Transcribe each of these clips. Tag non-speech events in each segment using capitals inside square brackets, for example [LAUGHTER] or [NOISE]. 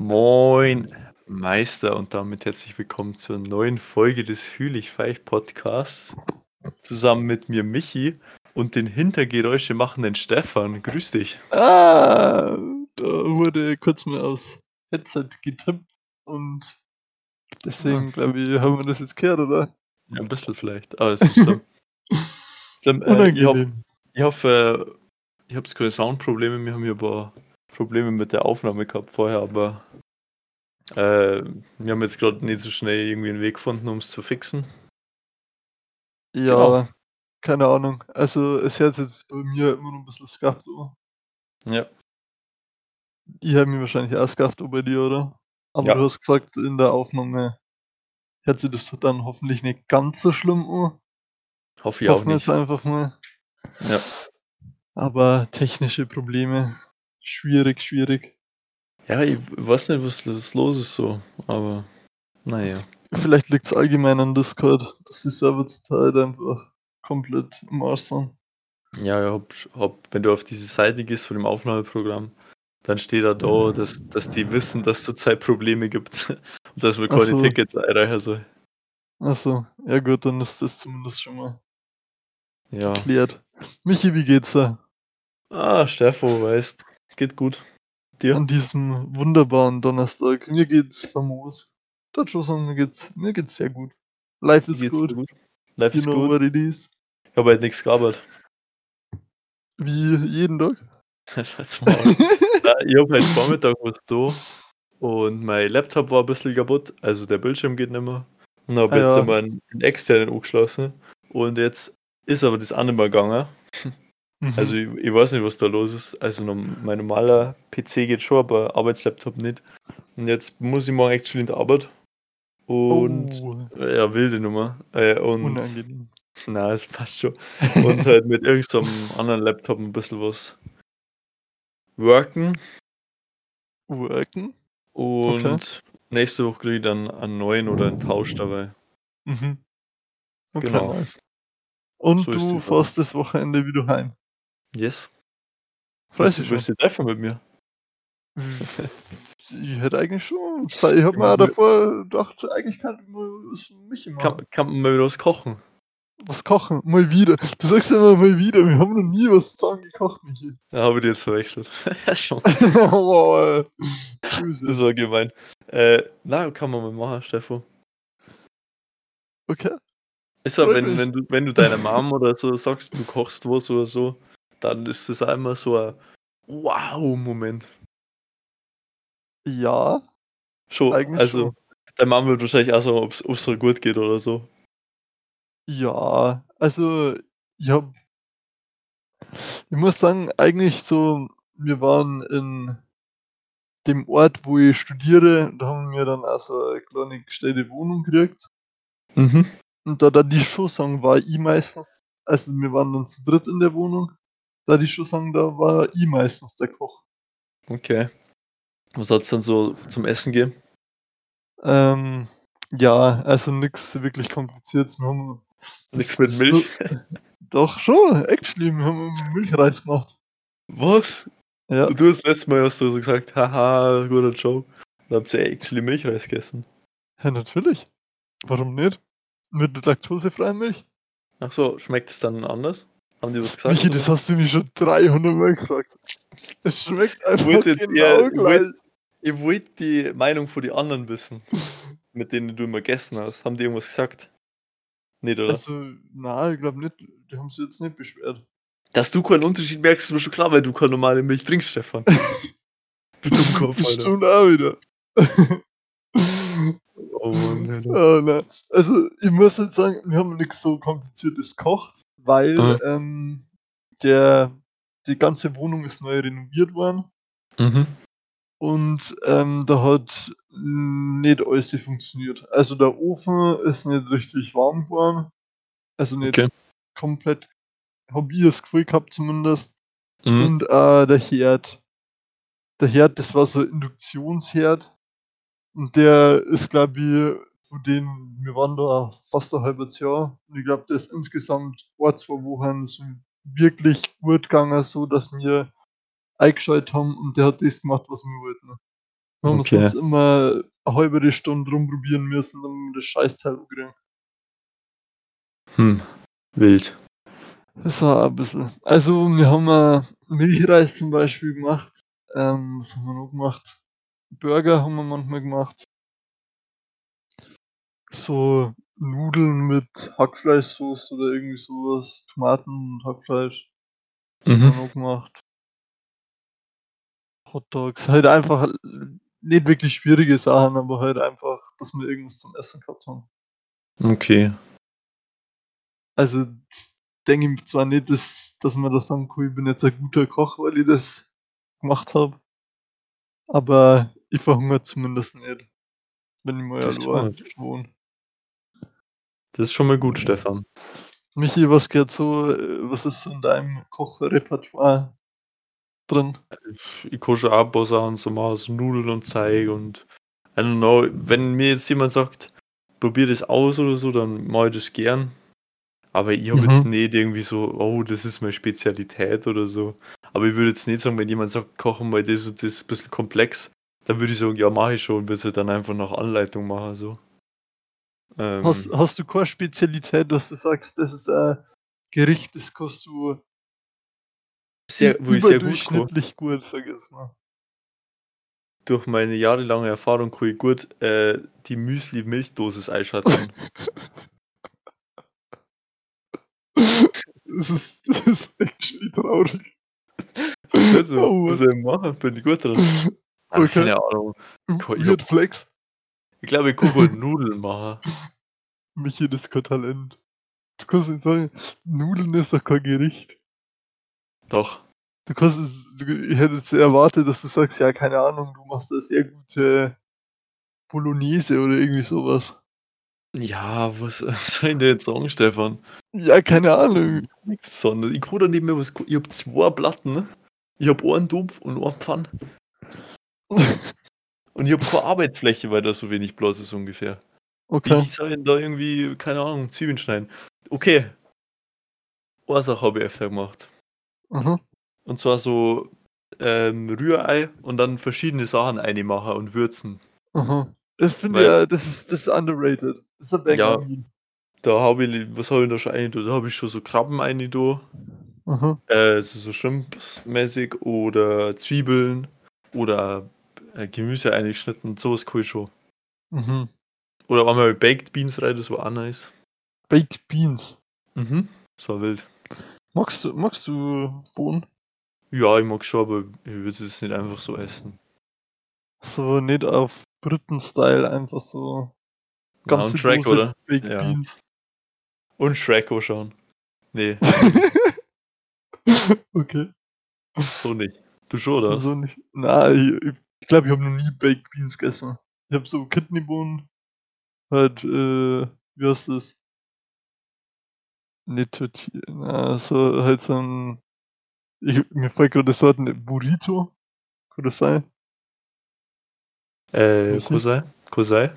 Moin, Meister und damit herzlich willkommen zur neuen Folge des Fühlig Pfeif Podcasts. Zusammen mit mir Michi und den Hintergeräusche machenden Stefan. Grüß dich. Ah, da wurde kurz mal aufs Headset getippt und deswegen glaube ich, haben wir das jetzt gehört, oder? Ja, ein bisschen vielleicht, aber es ist schlimm. [LAUGHS] schlimm äh, ich, hoffe, ich hoffe, ich habe keine Soundprobleme, wir haben hier aber Probleme mit der Aufnahme gehabt vorher, aber äh, wir haben jetzt gerade nicht so schnell irgendwie einen Weg gefunden, um es zu fixen. Ja, genau. keine Ahnung. Also es hört jetzt bei mir immer noch ein bisschen skafft so. Ja. Ich habe mich wahrscheinlich auch skafft bei dir, oder? Aber ja. du hast gesagt, in der Aufnahme hört sich das dann hoffentlich nicht ganz so schlimm an. Hoffe ich Hoffen auch nicht. jetzt einfach mal. Ja. Aber technische Probleme Schwierig, schwierig. Ja, ich weiß nicht, was, was los ist so, aber naja. Vielleicht liegt es allgemein an Discord, dass die Server zurzeit einfach komplett im Arsch sind. Ja, hab, hab, wenn du auf diese Seite gehst von dem Aufnahmeprogramm, dann steht da da, dass, dass die wissen, dass es zurzeit Probleme gibt [LAUGHS] und dass wir keine so. Tickets erreichen sollen. Achso, ja gut, dann ist das zumindest schon mal ja. geklärt. Michi, wie geht's da? Ah, Steffo, weißt Geht gut. Dir? An diesem wunderbaren Donnerstag. Mir geht's famos. Sagen, mir geht's, mir geht's sehr gut. Life is good. gut. Life you is know good. Is. Ich habe halt nichts gearbeitet. Wie jeden Tag? [LAUGHS] ich habe halt Vormittag was da und mein Laptop war ein bisschen kaputt, also der Bildschirm geht nicht mehr. Und habe ah, jetzt ja. einmal einen, einen externen angeschlossen und jetzt ist aber das andere mal gegangen. [LAUGHS] Also mhm. ich, ich, weiß nicht, was da los ist. Also mein normaler PC geht schon, aber Arbeitslaptop nicht. Und jetzt muss ich morgen echt schon in der Arbeit. Und oh. ja, wilde Nummer. Äh, und Unangenehm. Na, es passt schon. und halt mit irgendeinem anderen Laptop ein bisschen was worken. Worken? Und okay. nächste Woche kriege ich dann einen neuen oder einen Tausch dabei. Mhm. Okay, genau. Nice. Und so du fährst das Wochenende wieder heim. Yes. Du dich Willst du treffen mit mir? [LAUGHS] Ich hätte eigentlich schon. Ich hab mir davor gedacht, eigentlich kann was mich machen. Kann, kann man mal wieder was kochen? Was kochen? Mal wieder. Du sagst immer mal wieder, wir haben noch nie was zusammen gekocht, Michi. Ja, habe ich [LAUGHS] dir jetzt verwechselt. [LAUGHS] ja, schon. wow, das war gemein. Äh, na, kann man mal machen, Steffo. Okay. Ist aber, wenn, wenn, du, wenn du deiner Mom oder so sagst, du kochst was oder so, dann ist das einmal so ein Wow-Moment. Ja. Schon, eigentlich also schon. deine Mom wird wahrscheinlich auch sagen, ob es so gut geht oder so. Ja, also ich hab. Ich muss sagen, eigentlich so, wir waren in dem Ort, wo ich studiere, da haben wir dann auch so eine kleine gestellte Wohnung gekriegt. Mhm. Und da dann die schon sagen, war ich meistens, also wir waren dann zu dritt in der Wohnung da die schon sagen, da war ich meistens der Koch. Okay. Was hat es dann so zum Essen geben? Ähm, ja, also nichts wirklich kompliziertes. Wir haben nichts mit Milch? [LAUGHS] Doch schon, actually, wir haben Milchreis gemacht. Was? Ja. Du hast letztes Mal hast du so gesagt, haha, guter Joke. Dann habt ihr actually Milchreis gegessen. Ja, natürlich. Warum nicht? Mit laktosefreier Milch? Ach so, schmeckt es dann anders? Haben die was gesagt? Michi, das hast du mir schon 300 Mal gesagt. Es schmeckt einfach Wolltet genau ihr, gleich. Wollt, ihr wollt die Meinung von den anderen wissen, mit denen du immer gegessen hast. Haben die irgendwas gesagt? Nicht, oder? Also, nein, ich glaube nicht. Die haben sich jetzt nicht beschwert. Dass du keinen Unterschied merkst, ist mir schon klar, weil du keine normale Milch trinkst, Stefan. [LAUGHS] du Dummkopf, Alter. Stimmt auch wieder. oh Mann, oh, nein. Also, ich muss jetzt sagen, wir haben nichts so kompliziertes gekocht weil mhm. ähm, der, die ganze Wohnung ist neu renoviert worden. Mhm. Und ähm, da hat nicht alles funktioniert. Also der Ofen ist nicht richtig warm geworden. Also nicht okay. komplett, habe ich das Gefühl gehabt zumindest. Mhm. Und äh, der Herd. Der Herd, das war so ein Induktionsherd. Und der ist, glaube ich, von denen, wir waren da fast ein halbes Jahr und ich glaube, das ist insgesamt ein, zwei Wochen so wirklich gut gegangen, so dass wir eingeschaltet haben und der hat das gemacht, was wir wollten. Wir haben okay. sonst immer eine halbe Stunde rumprobieren müssen, damit wir das Scheißteil kriegen. Hm, wild. Das war ein bisschen. Also, wir haben äh, Milchreis zum Beispiel gemacht. Ähm, was haben wir noch gemacht? Burger haben wir manchmal gemacht. So Nudeln mit Hackfleischsoße oder irgendwie sowas. Tomaten und Hackfleisch. Mhm. Haben noch gemacht. Hotdogs. Halt einfach nicht wirklich schwierige Sachen, aber halt einfach, dass wir irgendwas zum Essen gehabt haben. Okay. Also denke ich zwar nicht, dass, dass man das sagen kann, ich bin jetzt ein guter Koch, weil ich das gemacht habe. Aber ich verhungere zumindest nicht, wenn ich mal allein wohne. Das ist schon mal gut, Stefan. Michi, was geht so, was ist so in deinem Kochrepertoire drin? Ich koche auch ein paar Sachen, so mal so Nudeln und Zeig und I don't know, wenn mir jetzt jemand sagt, probier das aus oder so, dann mache ich das gern. Aber ich habe mhm. jetzt nicht irgendwie so, oh, das ist meine Spezialität oder so. Aber ich würde jetzt nicht sagen, wenn jemand sagt, kochen mal das und das ist ein bisschen komplex, dann würde ich sagen, ja, mache ich schon und würde es halt dann einfach nach Anleitung machen. So. Ähm, hast, hast du keine Spezialität, dass du sagst, das ist ein Gericht, das kannst du sehr, wo ich sehr gut, kann. gut, sag ich mal. Durch meine jahrelange Erfahrung kann ich gut äh, die Müsli-Milchdosis einschätzen. [LAUGHS] Das ist, das ist echt traurig. Was soll so? Oh, was soll ich machen? Bin ich gut dran? [LAUGHS] Ach, okay. Keine Ahnung. Weird Flex. Ich glaube, ich wohl Nudeln machen. [LAUGHS] Michi, das ist kein Talent. Du kannst nicht sagen, Nudeln ist doch kein Gericht. Doch. Du kannst, du, ich hätte jetzt erwartet, dass du sagst, ja, keine Ahnung, du machst da sehr gute Bolognese oder irgendwie sowas. Ja, was [LAUGHS] soll ich denn jetzt sagen, Stefan? Ja, keine Ahnung. Nichts Besonderes. Ich kann da nicht mehr was. Ich hab zwei Platten. Ne? Ich hab einen Topf und einen Pfann. [LAUGHS] und ich hab keine Arbeitsfläche, weil da so wenig Platz ist ungefähr. Okay. Wie soll ich da irgendwie, keine Ahnung, Zwiebeln schneiden? Okay. Eine Sache habe ich öfter gemacht. Mhm. Und zwar so ähm, Rührei und dann verschiedene Sachen einmachen und würzen. Mhm. Das finde ich ja, das ist, das ist underrated. Das ist ein ja, da habe ich, was habe ich da schon ein? Da habe ich schon so Krabben ein, da. Mhm. Äh, so, so Shrimp-mäßig oder Zwiebeln oder äh, Gemüse eingeschnitten, sowas kann ich schon. Mhm. Oder einmal Baked Beans rein, das war auch nice. Baked Beans? Mhm, das war wild. Magst du, magst du Bohnen? Ja, ich mag schon, aber ich würde es nicht einfach so essen. So nicht auf Briten-Style, einfach so ganz ja, und Shrek, oder? Baked ja. Beans. Und Shrek auch schon. Nee. [LAUGHS] okay. So nicht. Du schon, oder? So nicht. Nein, ich, ich glaube, ich habe noch nie Baked Beans gegessen. Ich habe so Kidneybohnen, halt, äh, wie heißt das? Nicht Tortilla, so halt so ein, ich, mir fällt gerade das Wort Burrito, kann das sein? Äh, Kosei? Kosei?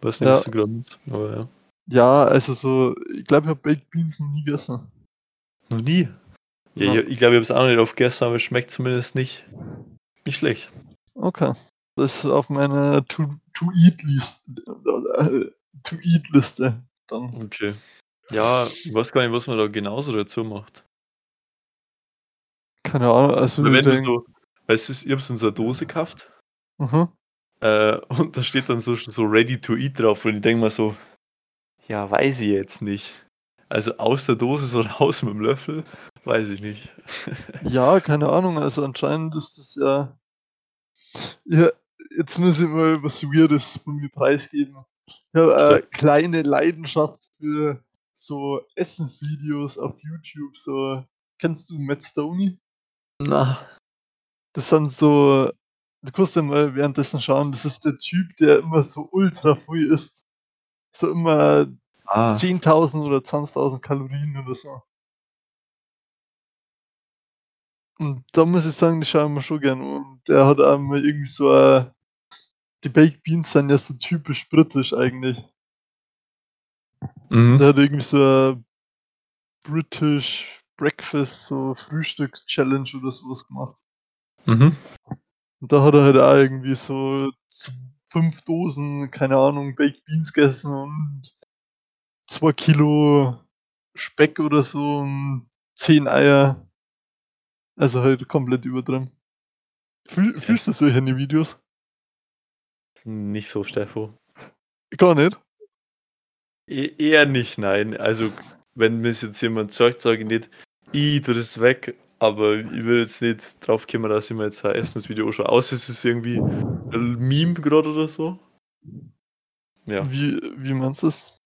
Weiß nicht, ja. was du gerade aber ja. Ja, also so, ich glaube, ich habe Baked Beans noch nie gegessen. Noch nie? Ja, ja. ich, ich glaube, ich habe es auch noch nicht aufgegessen, aber es schmeckt zumindest nicht, nicht schlecht. Okay. Das ist auf meiner To-Eat-Liste. To-Eat-Liste dann. Okay. Ja, ich weiß gar nicht, was man da genauso dazu macht. Keine Ahnung, also wenn du so, weißt du, ich hab's in so einer Dose gekauft. Mhm. Äh, und da steht dann so, so ready to eat drauf und ich denke mal so, ja, weiß ich jetzt nicht. Also aus der Dose so [LAUGHS] raus mit dem Löffel, weiß ich nicht. ja, keine Ahnung, also anscheinend ist das ja. Ja, jetzt muss ich mal was Weirdes von mir preisgeben. Ich habe eine kleine Leidenschaft für so Essensvideos auf YouTube. So, kennst du Matt Stoney? Na. Das sind so, du kannst ja mal währenddessen schauen, das ist der Typ, der immer so ultra früh isst. So immer ah. 10.000 oder 20.000 Kalorien oder so. Und da muss ich sagen, die schauen wir schon gerne. Und der hat einmal irgendwie so eine, die Baked Beans sind ja so typisch britisch eigentlich. Mhm. Der hat irgendwie so eine British Breakfast, so Frühstück-Challenge oder sowas gemacht. Mhm. Und da hat er halt auch irgendwie so fünf Dosen, keine Ahnung, Baked Beans gegessen und zwei Kilo Speck oder so und zehn Eier. Also halt komplett übertrieben. Fühl, fühlst du solche Videos? Nicht so, Steffo. Gar nicht? E eher nicht, nein. Also, wenn mir jetzt jemand sagt, sage ich nicht, ich tu das weg, aber ich würde jetzt nicht drauf kommen, dass ich mir jetzt ein Essensvideo anschaue. Außer es ist irgendwie ein Meme gerade oder so. Ja. Wie, wie meinst du das?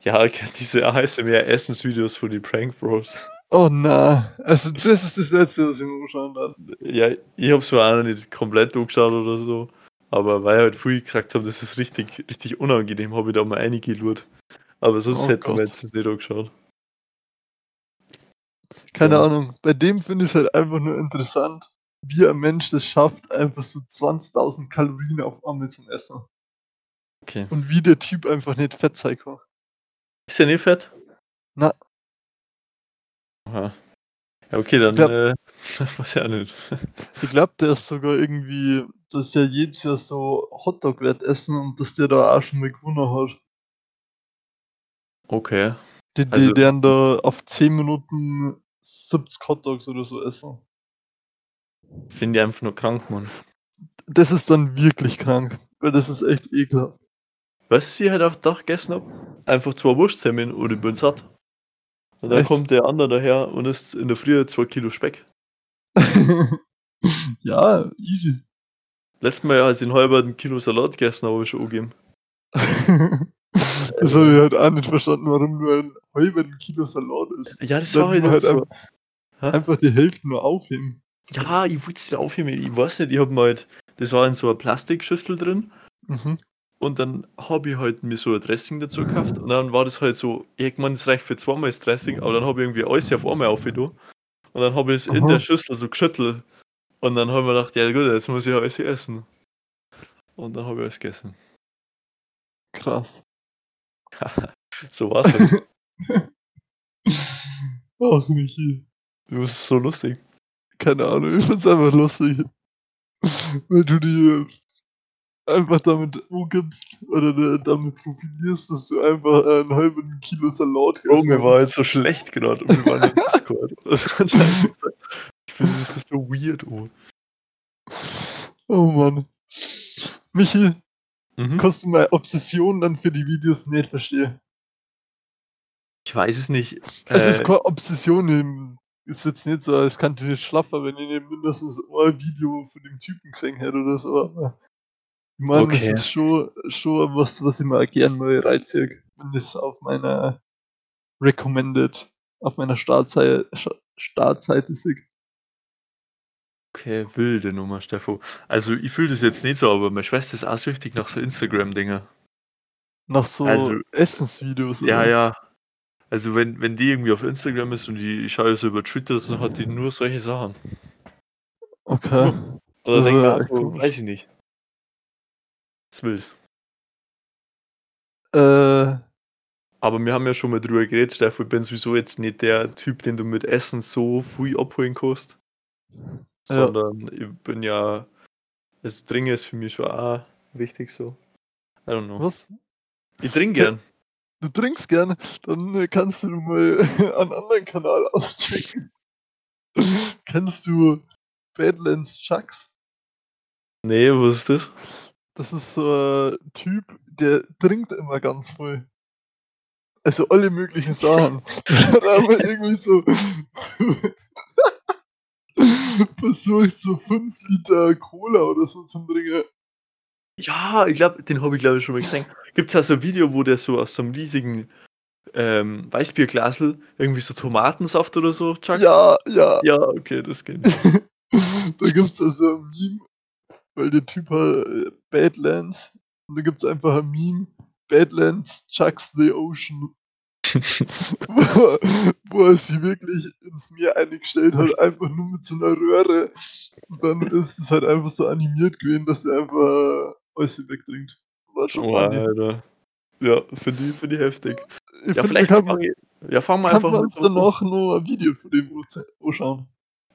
Ja, [LAUGHS] diese ASMR-Essensvideos von die Prank Bros. Oh na, also das ist das letzte, was ich mir anschauen darf. Ja, ich hab's zwar auch nicht komplett angeschaut oder so, aber weil ich halt früh gesagt habe, das ist richtig, richtig unangenehm, habe ich da mal einige gelurrt. Aber sonst oh hätte man jetzt nicht angeschaut. Keine ja. Ahnung, bei dem finde ich es halt einfach nur interessant, wie ein Mensch das schafft, einfach so 20.000 Kalorien auf einmal zum Essen. Okay. Und wie der Typ einfach nicht fett sein kann. Ist er nicht fett? Na. Aha. Ja, okay, dann glaub, äh, [LAUGHS] weiß ja nicht. ich glaube, der ist sogar irgendwie, dass er jedes Jahr so Hotdog-Wettessen und dass der da auch schon mal gewonnen hat. Okay. Die, die also, deren da auf 10 Minuten 70 Hotdogs oder so essen. Finde ich einfach nur krank, Mann. Das ist dann wirklich krank, weil das ist echt ekelhaft. Weißt du, ich halt auf Dach gegessen habe? Einfach zwei Wurstsemmeln und ich bin satt. Und dann Echt? kommt der andere daher und isst in der Früh zwei Kilo Speck. [LAUGHS] ja, easy. Letztes Mal, als ich einen halben Kilo Salat gegessen habe, habe ich schon angegeben. [LAUGHS] das habe ich halt auch nicht verstanden, warum nur ein halben Kilo Salat ist. Ja, das war halt, halt so. einfach, einfach, die Hälfte nur aufheben. Ja, ich wollte es dir aufheben. Ich weiß nicht, ich habe mal halt, das war in so einer Plastikschüssel drin. Mhm. Und dann habe ich halt mir so ein Dressing dazu gekauft. Und dann war das halt so, irgendwann ist reicht für zweimal das Dressing, aber dann habe ich irgendwie alles auf einmal aufgetan. Und dann habe ich es in der Schüssel so geschüttelt. Und dann habe ich mir gedacht, ja gut, jetzt muss ich alles essen. Und dann habe ich alles gegessen. Krass. [LAUGHS] so war's halt. [LAUGHS] Ach, Michi. Du bist so lustig. Keine Ahnung, ich find's einfach lustig. [LAUGHS] Weil du die einfach damit umgibst oder damit profilierst, dass du einfach äh, einen halben Kilo Salat hast. Oh, mir war jetzt so schlecht gerade und wir waren im Discord. [LAUGHS] ich finde das bist so weird, oh. Oh Mann. Michi, mhm. kannst du meine Obsession dann für die Videos nicht verstehen? Ich weiß es nicht. Es äh, ist keine Obsession, ist jetzt nicht so, als könnte nicht schlaffer, wenn ich mindestens ein Video von dem Typen gesehen hätte oder so, ich meine, okay. das ist schon, schon was, was ich mir gerne mal reinziehe, wenn das auf meiner Recommended, auf meiner Startseite, Startseite sehe. Okay, wilde Nummer, Steffo. Also ich fühle das jetzt nicht so, aber meine Schwester ist auch süchtig nach so Instagram-Dinger. Nach so also, Essensvideos, oder? Ja, ja. Also wenn, wenn die irgendwie auf Instagram ist und die, ich schaue so über Twitter, dann hat die nur solche Sachen. Okay. Oder also, denke ich, so, weiß ich nicht. Wild. Äh. Aber wir haben ja schon mal drüber geredet, Stefan, ich bin sowieso jetzt nicht der Typ, den du mit Essen so viel abholen kannst. Ja. Sondern ich bin ja. Also Trinken ist für mich schon auch wichtig so. I don't know. Was? Ich trinke gern. Du trinkst gern, dann kannst du mal [LAUGHS] einen anderen Kanal auschecken. [LAUGHS] Kennst du Badlands Chucks? Nee, was ist das? Das ist so ein Typ, der trinkt immer ganz voll. Also alle möglichen Sachen. da haben wir irgendwie so [LAUGHS] versucht, so 5 Liter Cola oder so zu trinken. Ja, ich glaube, den habe ich glaube ich schon mal gesehen. Gibt es ja so ein Video, wo der so aus so einem riesigen ähm, Weißbierglasel irgendwie so Tomatensaft oder so chuckt? Ja, ja. Ja, okay, das geht. [LAUGHS] da gibt es da so ein Meme, weil der Typ hat äh, Badlands und da gibt es einfach ein Meme, Badlands chucks the ocean. [LAUGHS] wo, wo, er sich wirklich ins Meer eingestellt hat, einfach nur mit so einer Röhre. Und dann ist es halt einfach so animiert gewesen, dass er einfach alles wegtrinkt. War schon oh, Alter. Ja, finde ich, find ich heftig. Ich ja, vielleicht kann man, ja, fangen wir einfach an. uns danach noch ein Video von dem anschauen.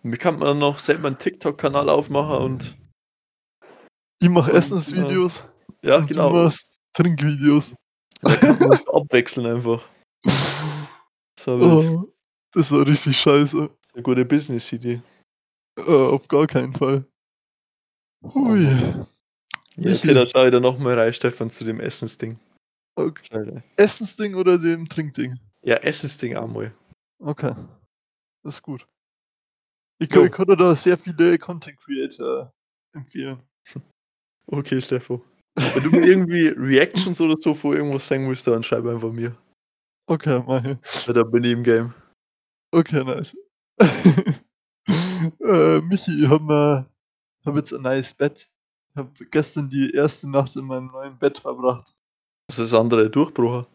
Wie kann man dann noch selber einen TikTok-Kanal aufmachen und Ich mache Essensvideos. Ja, genau. Du machst Trinkvideos. Da kann man abwechseln einfach. [LAUGHS] Das war, oh, das war richtig scheiße. Eine gute Business-Idee. Uh, auf gar keinen Fall. Hui. Ja, okay, dann schau ich da nochmal rein, Stefan, zu dem Essensding. Okay. Essensding oder dem Trinkding? Ja, Essensding auch mal. Okay. Das ist gut. Ich, ich könnte da sehr viele Content Creator empfehlen. Okay, Stefan. Wenn du mir irgendwie Reactions oder so vor irgendwas sagen willst, dann schreib einfach mir. Okay, mach ich. Ja, dann bin ich im Game. Okay, nice. [LAUGHS] äh, Michi, ich hab, mal, hab jetzt ein neues Bett. Ich hab gestern die erste Nacht in meinem neuen Bett verbracht. Was ist das andere Durchbruch?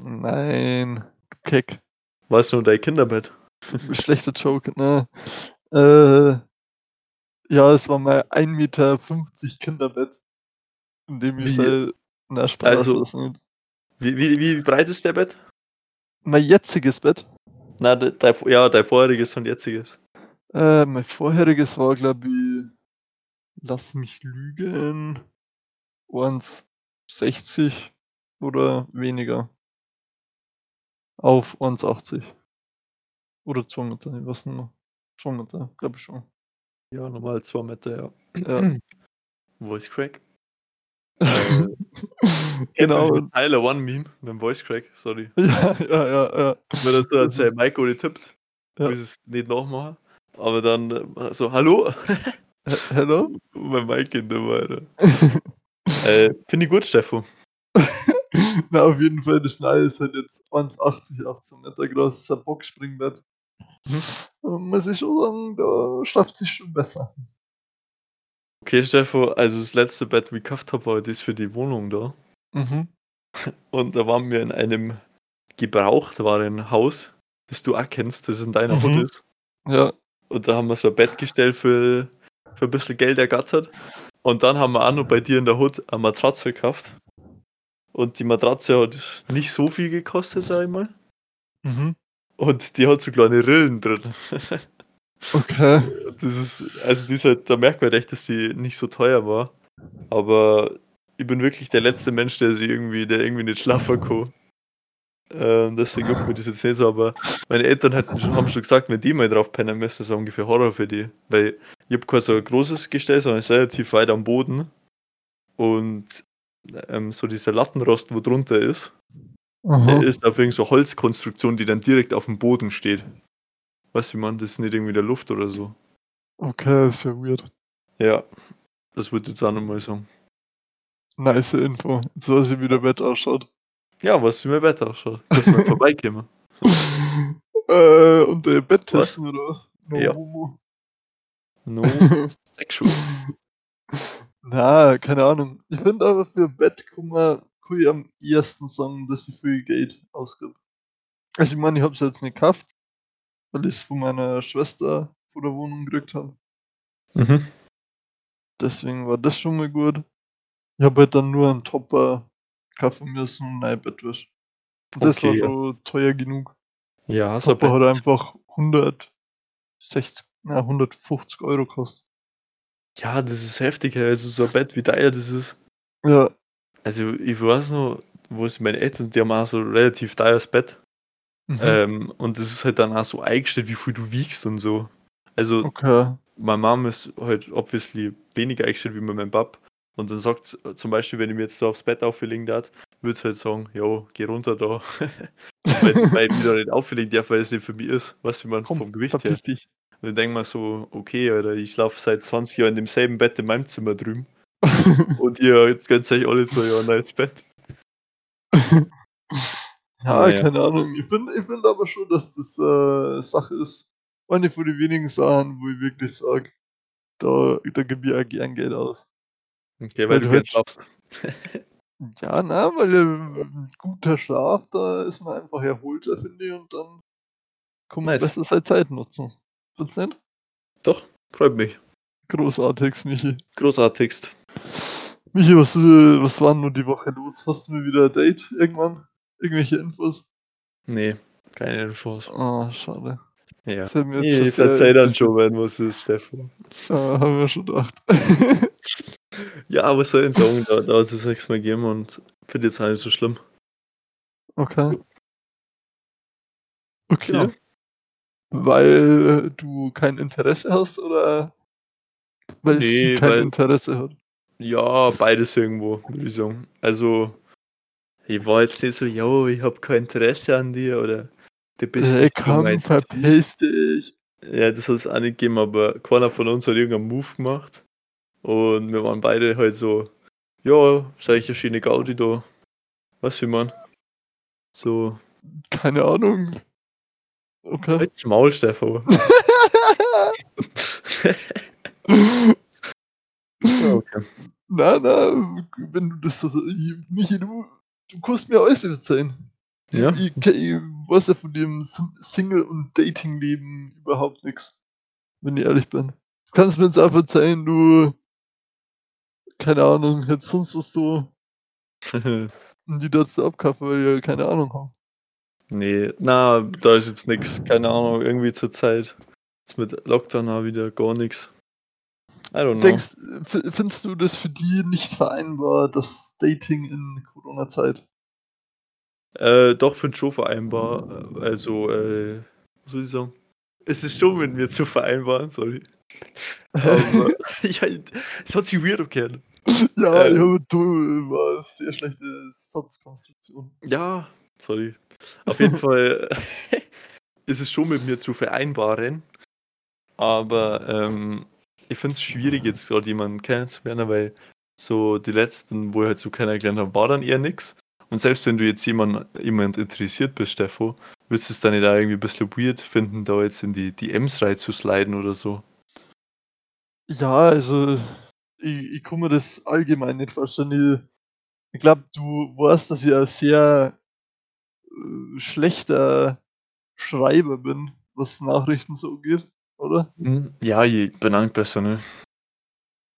Nein, Keck. Weißt du nur dein Kinderbett? Schlechter Joke, ne? Äh, ja, es war mal 1,50 Meter Kinderbett. In dem ich wie, na, Spaß also, wie, wie, wie breit ist der Bett? Mein jetziges Bett? Na, de, de, ja, dein vorheriges und jetziges. Äh, mein vorheriges war, glaube ich, lass mich lügen, waren es 60 oder weniger. Auf 1,80. Oder 2 Meter, ich weiß nicht mehr. 2 Meter, glaube ich schon. Ja, normal 2 Meter, ja. ja. [CLEARS THROAT] Voice Crack. [LAUGHS] Genau. Tyler One Meme mit dem Voice Crack, sorry. [LAUGHS] Ja, ja, ja, ja. Wenn das so erzählt, Mike oder tippt, ja. muss es nicht nachmachen. Aber dann äh, so, hallo? Hallo? [LAUGHS] mein Mike geht nicht weiter. äh, Finde ich gut, Stefan. Na, auf jeden Fall, das Neue ist halt jetzt 1,80, 18 Meter groß, ist ein Boxspringbett. Mhm. Muss ich schon sagen, da schafft sich schon besser. Okay, Stefan, also das letzte Bett, wie ich gekauft habe, war das für die Wohnung da. Mhm. [LAUGHS] Und da waren wir in einem gebrauchtwaren Haus, das du auch kennst, das in deiner mhm. Hut ist. Ja. Und da haben wir so ein Bettgestell für, für ein bisschen Geld ergattert. Und dann haben wir auch noch bei dir in der Hut eine Matratze gekauft. Und die Matratze hat nicht so viel gekostet, sag ich mal. Mhm. Und die hat so kleine Rillen drin. [LAUGHS] Okay. Das ist, also die ist halt, da merkt man echt, dass die nicht so teuer war. Aber ich bin wirklich der letzte Mensch, der sie irgendwie, der irgendwie nicht schlafen kann. Ähm, deswegen juckt mir das jetzt nicht so, aber meine Eltern hatten schon, haben schon gesagt, wenn die mal drauf pennen müssen, das war ungefähr Horror für die. Weil ich habe kein so ein großes Gestell, sondern es ist relativ weit am Boden. Und ähm, so dieser Lattenrost, wo drunter ist, Aha. der ist auf irgendeine so Holzkonstruktion, die dann direkt auf dem Boden steht. Weißt du, man, das ist nicht irgendwie der Luft oder so. Okay, ist ja weird. Ja, das würde jetzt auch nochmal sagen. Nice Info. So wie der Bett ausschaut. Ja, was wie mein Bett ausschaut. Dass wir vorbeikommen. [LAUGHS] äh, und der Bett testen oder was? No ja. No [LAUGHS] sexual. Na, keine Ahnung. Ich finde aber für Bett kann man, kann ich am ersten sagen, dass ich viel Geld ausgibt. Also ich meine, ich habe es jetzt nicht gekauft, weil ich es von meiner Schwester vor der Wohnung gekriegt habe. Mhm. Deswegen war das schon mal gut. Ich habe halt dann nur einen Topper kaufen müssen und ein Bettwäsche. Das okay, war ja. schon teuer genug. Ja, so Topper hat einfach 160, na, 150 Euro gekostet. Ja, das ist heftig, also so ein Bett, wie teuer das ist. Ja. Also ich weiß noch, wo es meine Eltern, die haben auch so ein relativ teures Bett. Mhm. Ähm, und das ist halt dann auch so eingestellt, wie viel du wiegst und so. Also, okay. meine Mom ist halt obviously weniger eingestellt wie mein Pap. Und dann sagt zum Beispiel, wenn ich mir jetzt so aufs Bett auflegen darf, würde es halt sagen, jo, geh runter da. [LAUGHS] weil, weil ich wieder nicht auflegen darf, weil es nicht für mich ist, was wie man Komm, vom Gewicht her. Dich. Und dann denke ich mir so, okay, Alter, ich schlafe seit 20 Jahren in demselben Bett in meinem Zimmer drüben. [LAUGHS] und ihr jetzt könnt euch alle zwei Jahre neues Bett. [LAUGHS] Ja, ja, keine Ahnung. Ich finde ich find aber schon, dass das äh, Sache ist. Eine von den wenigen Sachen, wo ich wirklich sage, da, da gebe ich auch gern Geld aus. Okay, weil, weil du gern schlafst. [LAUGHS] ja, na, weil ein guter Schlaf, da ist man einfach erholter, finde ich, und dann kann man nice. besser seine Zeit nutzen. Findest nicht? Doch, freut mich. Großartigst, Michi. Großartigst. Michi, was, äh, was war nur die Woche los? Hast du mir wieder ein Date irgendwann? Irgendwelche Infos? Nee, keine Infos. Ah, oh, schade. Ja. Nee, verzeih dann schon, wenn was ist, Stefan. Ja, haben wir schon gedacht. [LAUGHS] Ja, was soll ich sagen? Da, da hat es sechs Mal gegeben und finde jetzt auch nicht so schlimm. Okay. Okay. Ja. Weil du kein Interesse hast oder weil nee, sie kein weil, Interesse hat? Ja, beides irgendwo, würde ich sagen. Also, ich war jetzt nicht so, yo, ich habe kein Interesse an dir oder du bist hey, komm, verpiss dich. Ja, das hat es auch nicht gegeben, aber keiner von uns hat irgendeinen Move gemacht. Und wir waren beide halt so, ja, sei ich eine schöne Gaudi da. Was für man? So. Keine Ahnung. Okay. Jetzt Maul, Stefan. [LAUGHS] [LAUGHS] okay. Na, na, wenn du das so Michi, du, du kannst mir alles erzählen. Ja. Ich, ich weiß ja von dem Single- und Dating-Leben überhaupt nichts. Wenn ich ehrlich bin. Du kannst mir jetzt einfach erzählen, du. Keine Ahnung, jetzt sonst was du. [LAUGHS] und die dort abkaufen, weil die ja keine Ahnung haben. Nee, na, da ist jetzt nichts, keine Ahnung, irgendwie zur Zeit. Jetzt mit Lockdown auch wieder gar nichts. I don't know. Denkst, findest du das für die nicht vereinbar, das Dating in Corona-Zeit? Äh, doch, finde ich schon vereinbar. Also, äh, was soll ich sagen? Es ist schon mit mir zu vereinbaren, sorry. Aber, [LAUGHS] [LAUGHS] ja, es hat sich weird umgekehrt. Ja, ähm, ja, du war eine sehr schlechte Satzkonstruktion. Ja, sorry. Auf jeden [LAUGHS] Fall ist es schon mit mir zu vereinbaren. Aber ähm, ich finde es schwierig, jetzt gerade jemanden kennenzulernen, weil so die letzten, wo ich halt so kennengelernt habe, war dann eher nichts. Und selbst wenn du jetzt jemand, jemand interessiert bist, Steffo, würdest du es dann nicht auch irgendwie ein bisschen weird finden, da jetzt in die DMs reinzusliden oder so? Ja, also ich, ich kann das allgemein nicht vorstellen. Ich, ich glaube, du weißt, dass ich ein sehr äh, schlechter Schreiber bin, was Nachrichten so geht, oder? Hm, ja, ich bin eine besser, ne?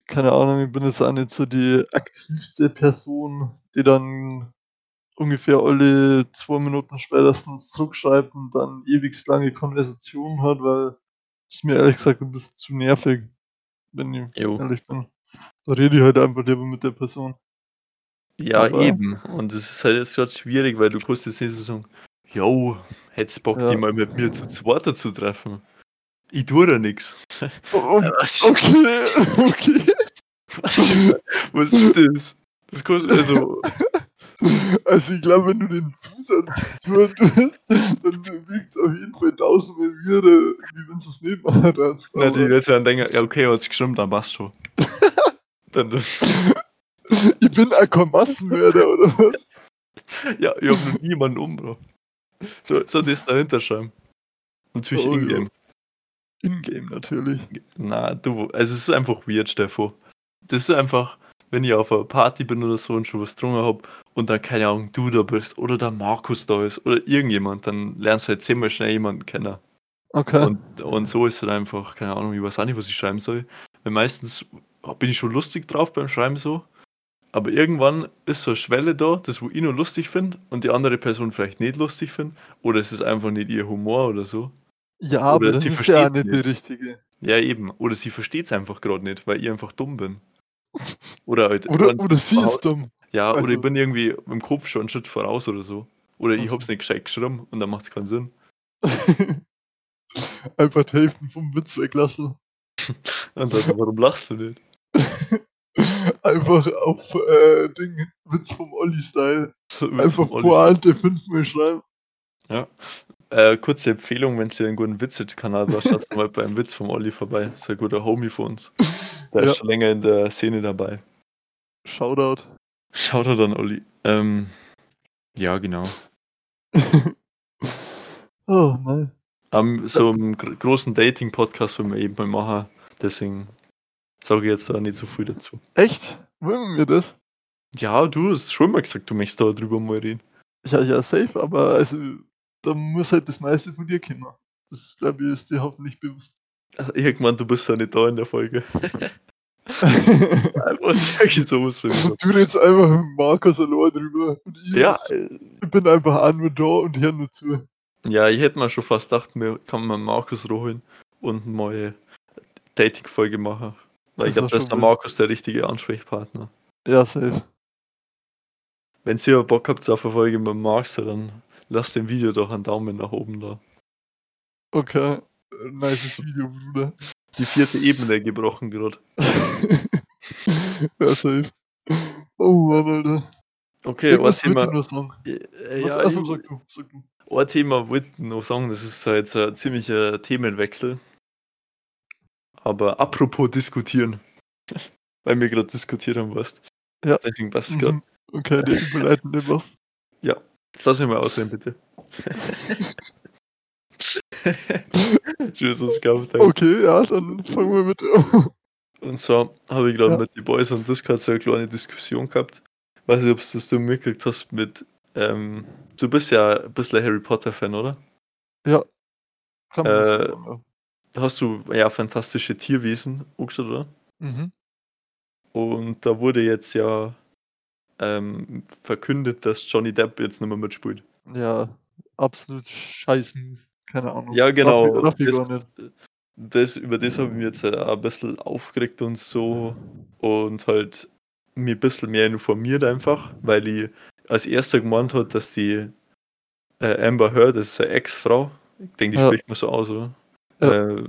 Keine Ahnung, ich bin jetzt auch nicht so die aktivste Person, die dann ungefähr alle zwei Minuten spätestens zurückschreibt und dann ewig lange Konversationen hat, weil es mir ehrlich gesagt ein bisschen zu nervig, wenn ich jo. ehrlich bin. Da rede ich halt einfach lieber mit der Person. Ja, Aber, eben. Und es ist halt jetzt gerade schwierig, weil du kannst jetzt nicht so sagen, yo, hättest Bock, ja. die mal mit mir zu zweit zu treffen. Ich tue da nichts. Oh, okay, okay. Was, was ist das? Das kostet, also. Also ich glaube, wenn du den Zusatz tust, dann wiegt es auf jeden Fall tausendmal mehr, wie wenn du es nicht machen hast. Na, die wird ja dann denken, ja okay, hat es gestimmt, dann passt schon. dann, ich bin ein Komassenmörder, oder was? Ja, ich habe noch niemanden umgebracht. So, so das dahinter schreiben. Natürlich oh, in-game. In-game natürlich. Na, du, also es ist einfach weird, Steffo. Das ist einfach, wenn ich auf einer Party bin oder so und schon was getrunken habe und dann, keine Ahnung, du da bist oder der Markus da ist oder irgendjemand, dann lernst du halt zehnmal schnell jemanden kennen. Okay. Und, und so ist halt einfach, keine Ahnung, ich weiß auch nicht, was ich schreiben soll. Weil meistens bin ich schon lustig drauf beim Schreiben so, aber irgendwann ist so eine Schwelle da, das wo ich nur lustig finde und die andere Person vielleicht nicht lustig findet oder es ist einfach nicht ihr Humor oder so. Ja, aber das ist ja nicht, nicht die richtige. Ja, eben. Oder sie versteht es einfach gerade nicht, weil ich einfach dumm bin. Oder halt. Oder, oder sie ist dumm. Ja, also. oder ich bin irgendwie im Kopf schon einen Schritt voraus oder so. Oder ich hab's nicht gescheit geschrieben und dann macht es keinen Sinn. [LAUGHS] Einfach die Hälfte vom Witz weglassen. [LAUGHS] und also, warum lachst du nicht? [LAUGHS] Einfach auf äh, Ding, Witz vom Olli-Style. Einfach Pointe fünfmal schreiben. Ja. Äh, kurze Empfehlung, wenn ihr einen guten Witze-Kanal habt, schaut mal beim Witz vom Olli vorbei. Das ist ein guter Homie für uns. Der ja. ist schon länger in der Szene dabei. Shoutout. Shoutout an Olli. Ähm, ja, genau. [LAUGHS] oh, nein. Um, so einen großen Dating-Podcast wollen wir eben mal machen. Deswegen sage ich jetzt da nicht so viel dazu. Echt? Wollen wir das? Ja, du hast schon mal gesagt, du möchtest da drüber mal reden. Ja, ja, safe, aber also da muss halt das meiste von dir kommen. Das glaube ich ist dir hoffentlich bewusst. Ach, irgendwann, du bist ja nicht da in der Folge. [LAUGHS] Ich sowas für mich? Du redest einfach mit Markus allein drüber. Und ich, ja. ich bin einfach an nur da und höre nur zu. Ja, ich hätte mir schon fast gedacht, mir kann man Markus holen und mal Dating-Folge machen. Weil ich glaube, da ist der Markus der richtige Ansprechpartner. Ja, safe. Wenn ihr Bock habt auf eine Folge mit Marx, dann lasst dem Video doch einen Daumen nach oben da. Okay, nice Video, Bruder. Die vierte Ebene gebrochen gerade. [LAUGHS] ja, safe. Oh Mann, Alter. Okay, ein Thema. Äh, ja, also, sag du, sag du. Ein Thema wollte ich noch sagen, das ist jetzt ein ziemlicher Themenwechsel. Aber apropos diskutieren. [LAUGHS] Weil wir gerade diskutiert haben, weißt Ja. Deswegen passt es gerade. Mhm. Okay, die überleiten nicht was. Ja, das lass [LAUGHS] ich mal aussehen, bitte. Jesus gehabt. Okay, ja, dann fangen wir mit. [LAUGHS] Und zwar habe ich gerade ja. mit den Boys am Discord so eine kleine Diskussion gehabt. Weiß nicht, ob du das du mitgekriegt hast mit. Ähm, du bist ja ein bisschen Harry Potter-Fan, oder? Ja. Kann man äh, sagen, ja. Hast du ja fantastische Tierwesen angeschaut, oder? Mhm. Und da wurde jetzt ja ähm, verkündet, dass Johnny Depp jetzt nicht mehr mitspielt. Ja, absolut scheiß Move. Keine Ahnung. Ja, genau. Raff, Raff das, das, über das habe ich mich jetzt ein bisschen aufgeregt und so und halt mir ein bisschen mehr informiert einfach, weil ich als erster gemeint hat, dass die äh, Amber Heard, das ist eine Ex-Frau, ich denke, die ja. spricht man so aus, oder? Ja. Äh,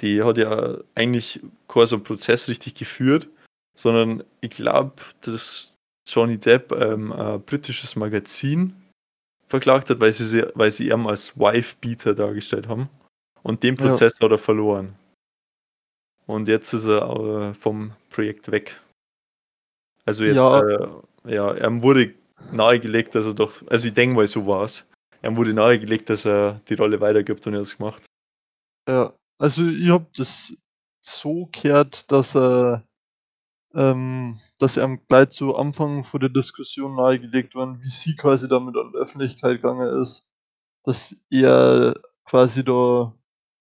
die hat ja eigentlich keinen so Prozess richtig geführt, sondern ich glaube, dass Johnny Depp ähm, ein britisches Magazin verklagt hat, weil sie, weil sie ihn als Wife-Beater dargestellt haben. Und den Prozess ja. hat er verloren. Und jetzt ist er äh, vom Projekt weg. Also jetzt, ja, äh, ja er wurde nahegelegt, dass er doch, also ich denke mal, so war es. Er wurde nahegelegt, dass er die Rolle weitergibt und er hat es gemacht. Ja, also ich habe das so gehört, dass er ähm, dass er gleich zu Anfang vor der Diskussion nahegelegt worden, wie sie quasi damit an die Öffentlichkeit gegangen ist, dass er quasi da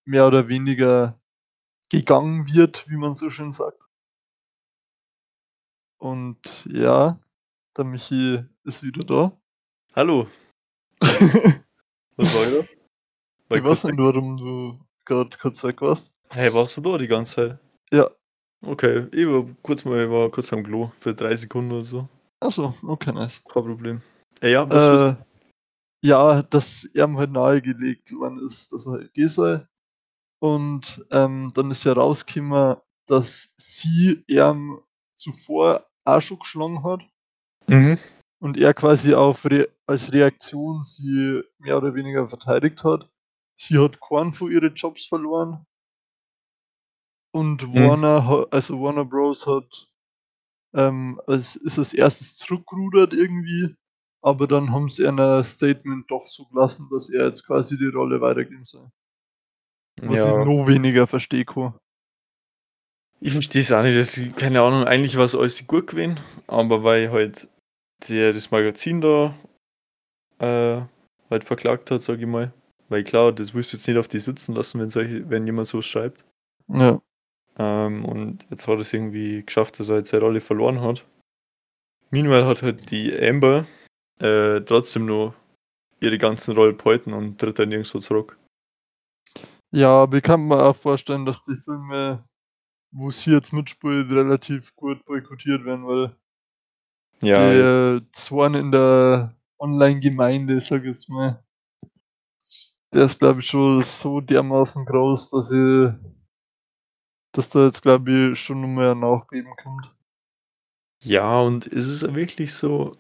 mehr oder weniger gegangen wird, wie man so schön sagt. Und ja, der Michi ist wieder da. Hallo. [LAUGHS] Was war da? Ich weiß nicht, warum du gerade kurz weg warst. Hey, warst du da die ganze Zeit? Ja, Okay, ich war kurz mal ich war kurz am Klo für drei Sekunden oder so. Achso, okay, nice. Kein Problem. Äh, ja, was äh, ja, dass er ihm halt nahegelegt worden ist, dass er halt gehen soll. Und ähm, dann ist ja rausgekommen, dass sie ihm zuvor auch schon geschlagen hat. Mhm. Und er quasi auf Re als Reaktion sie mehr oder weniger verteidigt hat. Sie hat keinen von ihren Jobs verloren. Und Mhm. Warner also Warner Bros. hat, ähm, es ist als erstes zurückgerudert irgendwie, aber dann haben sie in 'ner Statement doch so gelassen, dass er jetzt quasi die Rolle weitergeben soll. Was ich Ja. noch weniger verstehe kann. Ich verstehe es auch nicht, das keine Ahnung, eigentlich war es alles gut gewesen, aber weil halt der das Magazin da, äh, halt verklagt hat, sage ich mal. Weil klar, das willst du jetzt nicht auf die sitzen lassen, wenn solche wenn jemand so schreibt. Ja. Ähm, und jetzt hat es irgendwie geschafft, dass er jetzt seine Rolle verloren hat. Meanwhile hat halt die Amber äh, trotzdem nur ihre ganzen Rollen behalten und tritt dann nirgendwo zurück. Ja, aber ich kann mir auch vorstellen, dass die Filme, wo sie jetzt mitspielt, relativ gut boykottiert werden, weil ja, die äh, Zorn in der Online-Gemeinde, sag ich jetzt mal, der ist glaube ich schon so dermaßen groß, dass ich dass da jetzt, glaube ich, schon noch mehr Nachgeben kommt. Ja, und ist es wirklich so,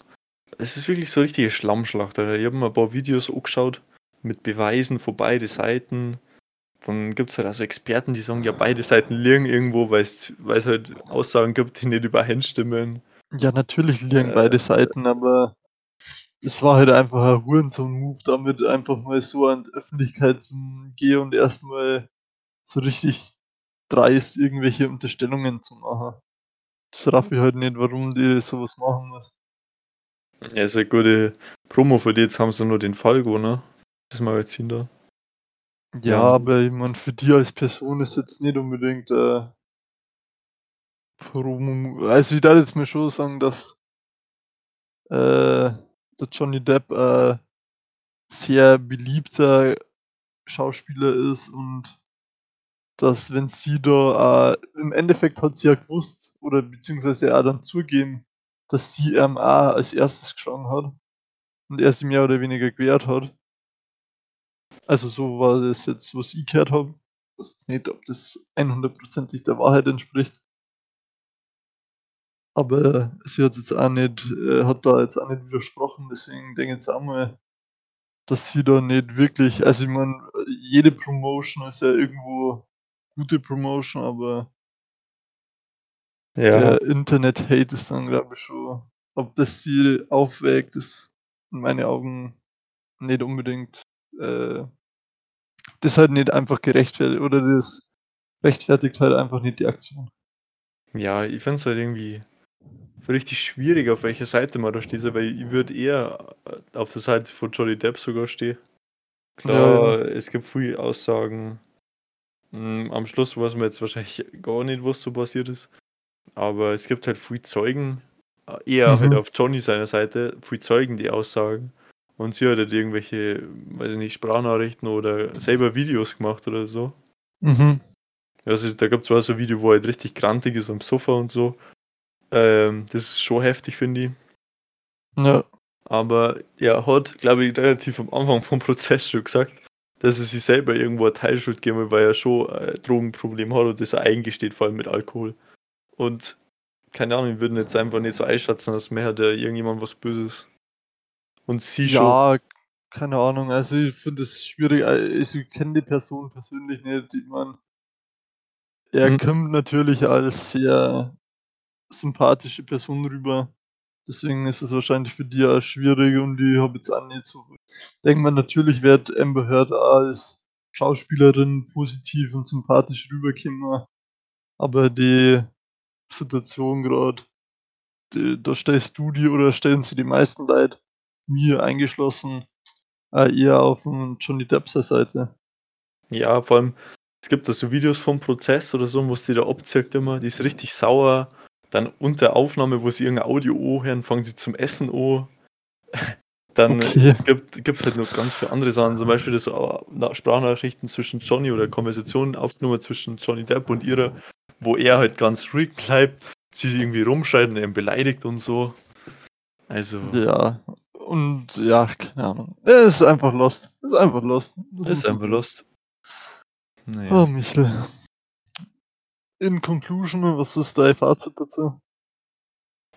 es ist wirklich so eine richtige Schlammschlacht. Alter. Ich habe mir ein paar Videos angeschaut mit Beweisen von beiden Seiten. Dann gibt es halt also Experten, die sagen, ja, beide Seiten liegen irgendwo, weil es halt Aussagen gibt, die nicht übereinstimmen. Ja, natürlich liegen äh, beide Seiten, aber es war halt einfach ein Hurensohn-Move, damit einfach mal so an die Öffentlichkeit zu gehen und erstmal so richtig dreist, irgendwelche Unterstellungen zu machen. Das raff ich halt nicht, warum die sowas machen müssen. Ja, ist eine gute Promo für die. Jetzt haben sie nur den Falco, ne? Das Magazin da. Ja, ja. aber ich meine, für die als Person ist jetzt nicht unbedingt äh, Promo. Also, ich darf jetzt mal schon sagen, dass äh, der Johnny Depp äh, sehr beliebter Schauspieler ist und dass wenn sie da äh, im Endeffekt hat sie ja gewusst oder beziehungsweise auch dann zugeben, dass sie ihm auch als erstes geschlagen hat und er sie mehr oder weniger gewehrt hat. Also so war das jetzt, was ich gehört habe. Ich weiß nicht, ob das 100%ig der Wahrheit entspricht. Aber sie hat jetzt auch nicht, äh, hat da jetzt auch nicht widersprochen, deswegen denke ich jetzt auch mal, dass sie da nicht wirklich, also ich meine, jede Promotion ist ja irgendwo gute Promotion, aber Ja. der Internet-Hate ist dann, glaube ich, schon, ob das sie aufwägt, ist in meinen Augen nicht unbedingt, äh, das halt nicht einfach gerechtfertigt oder das rechtfertigt halt einfach nicht die Aktion. Ja, ich finde es halt irgendwie richtig schwierig, auf welcher Seite man da steht, weil ich würde eher äh, auf der Seite von Johnny Depp sogar stehen. Ja, Klar, ja. es gibt viele Aussagen. Hm, am Schluss weiß man jetzt wahrscheinlich [LAUGHS] gar nicht, was so passiert ist. Aber es gibt halt viele Zeugen, äh, eher halt Mhm. auf Johnny seiner Seite, viele Zeugen, die aussagen. Und sie hat halt irgendwelche, weiß ich nicht, Sprachnachrichten oder selber Videos gemacht oder so. Mhm. Also da gibt es zwar so ein Video, wo er halt richtig grantig ist am Sofa und so. Ähm, das ist schon heftig, finde ich. Ja. Aber er hat, glaube ich, relativ am Anfang vom [LAUGHS] Prozess schon gesagt, dass er sich selber irgendwo eine Teilschuld geben will, weil er schon ein Drogenproblem hat und das er eingesteht, vor allem mit Alkohol. Und keine Ahnung, wir würden jetzt einfach nicht so einschätzen, als mehr hat ja irgendjemand was Böses. Und sie schon. Ja, keine Ahnung. Also ich finde es schwierig. äh, Ich kenne die Person persönlich nicht. Ich meine, er Mhm. kommt natürlich als sehr sympathische Person rüber. Deswegen ist es wahrscheinlich für die auch schwierig jetzt auch nicht so. Denke mal, natürlich wird Amber Heard als Schauspielerin positiv und sympathisch rüberkommen. Aber die Situation gerade, da stellst du die oder stellen sie die meisten Leute, mir eingeschlossen, eher auf Johnny Depps Seite. Ja, vor allem, es gibt da so Videos vom Prozess oder so, wo sie da abzirkt immer, die ist richtig sauer. Dann unter Aufnahme, wo sie irgendein Audio anhören, fangen sie zum Essen an. [LAUGHS] Dann Okay. es gibt gibt's halt noch ganz viele andere Sachen, zum Beispiel das äh, Sprachnachrichten zwischen Johnny oder Konversationen aufgenommen zwischen Johnny Depp und ihrer, wo er halt ganz ruhig bleibt, sie sich irgendwie rumschreit und ihn beleidigt und so. Also, Ja, und ja, keine Ahnung. Es ist einfach lost. Es ist einfach lost. Das ist einfach lost. Oh, Naja. Michel. In conclusion, was ist dein Fazit dazu?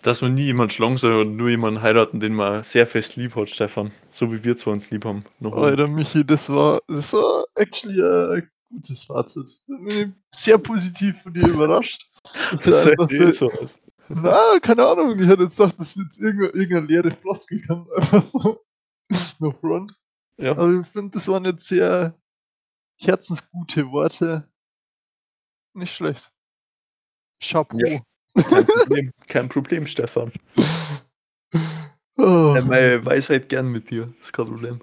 Dass man nie jemand schlagen soll und nur jemanden heiraten, den man sehr fest lieb hat, Stefan. So wie wir zwar uns lieb haben. Noch. Alter, Michi, das war, das war actually ein gutes Fazit. Bin sehr positiv von dir überrascht. Das [LAUGHS] Das ist einfach eh so, na, keine Ahnung, ich hätte jetzt gedacht, das ist jetzt irgendeine, irgendeine leere Floskel [LAUGHS] kommt, einfach so. No front. Ja. Aber ich finde, das waren jetzt sehr herzensgute Worte. Nicht schlecht. Chapeau. Ja. Kein Problem, kein Problem, Stefan. Oh, Ja, meine Weisheit gern mit dir, ist kein Problem.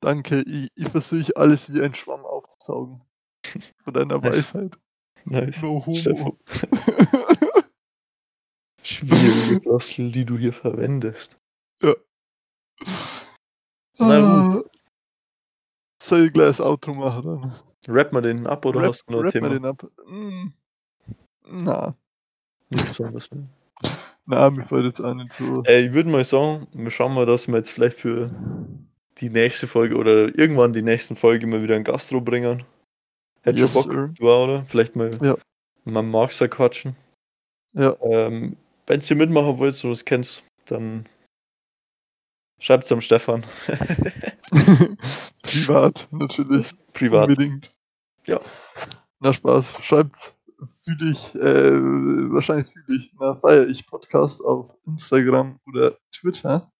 danke, ich, ich versuche alles wie ein Schwamm aufzusaugen. Von deiner Nice. Weisheit. Nice. No homo. [LAUGHS] Schwierige Floskel, die du hier verwendest. ja. Na Ah. Soll ich gleich das Outro machen dann? Rap mal den ab oder Rap, hast du ein rap mal Thema? den ab. Hm. Na, Nichts Besonderes mehr. na, mir fällt jetzt nicht so. Äh, ich würde mal sagen, wir schauen mal, dass wir jetzt vielleicht für die nächste Folge oder irgendwann die nächsten Folge mal wieder einen Gastro bringen. Hätte Yes, schon Bock, du auch, oder? Vielleicht mal Ja. meinem Marxer quatschen. Ja. Ähm, wenn ihr mitmachen wollt oder es kennst, dann schreibt es am Stefan. [LAUGHS] [LAUGHS] Privat, natürlich. Privat. Unbedingt. Ja. Na Spaß, schreibt's. Fühl ich, äh, wahrscheinlich fühle ich, na, feier ich Podcast auf Instagram oder Twitter.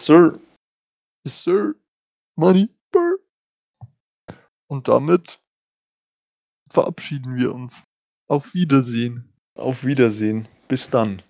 Sir, Sir. Money. Burr. Und damit verabschieden wir uns. Auf Wiedersehen. auf Wiedersehen. Bis dann.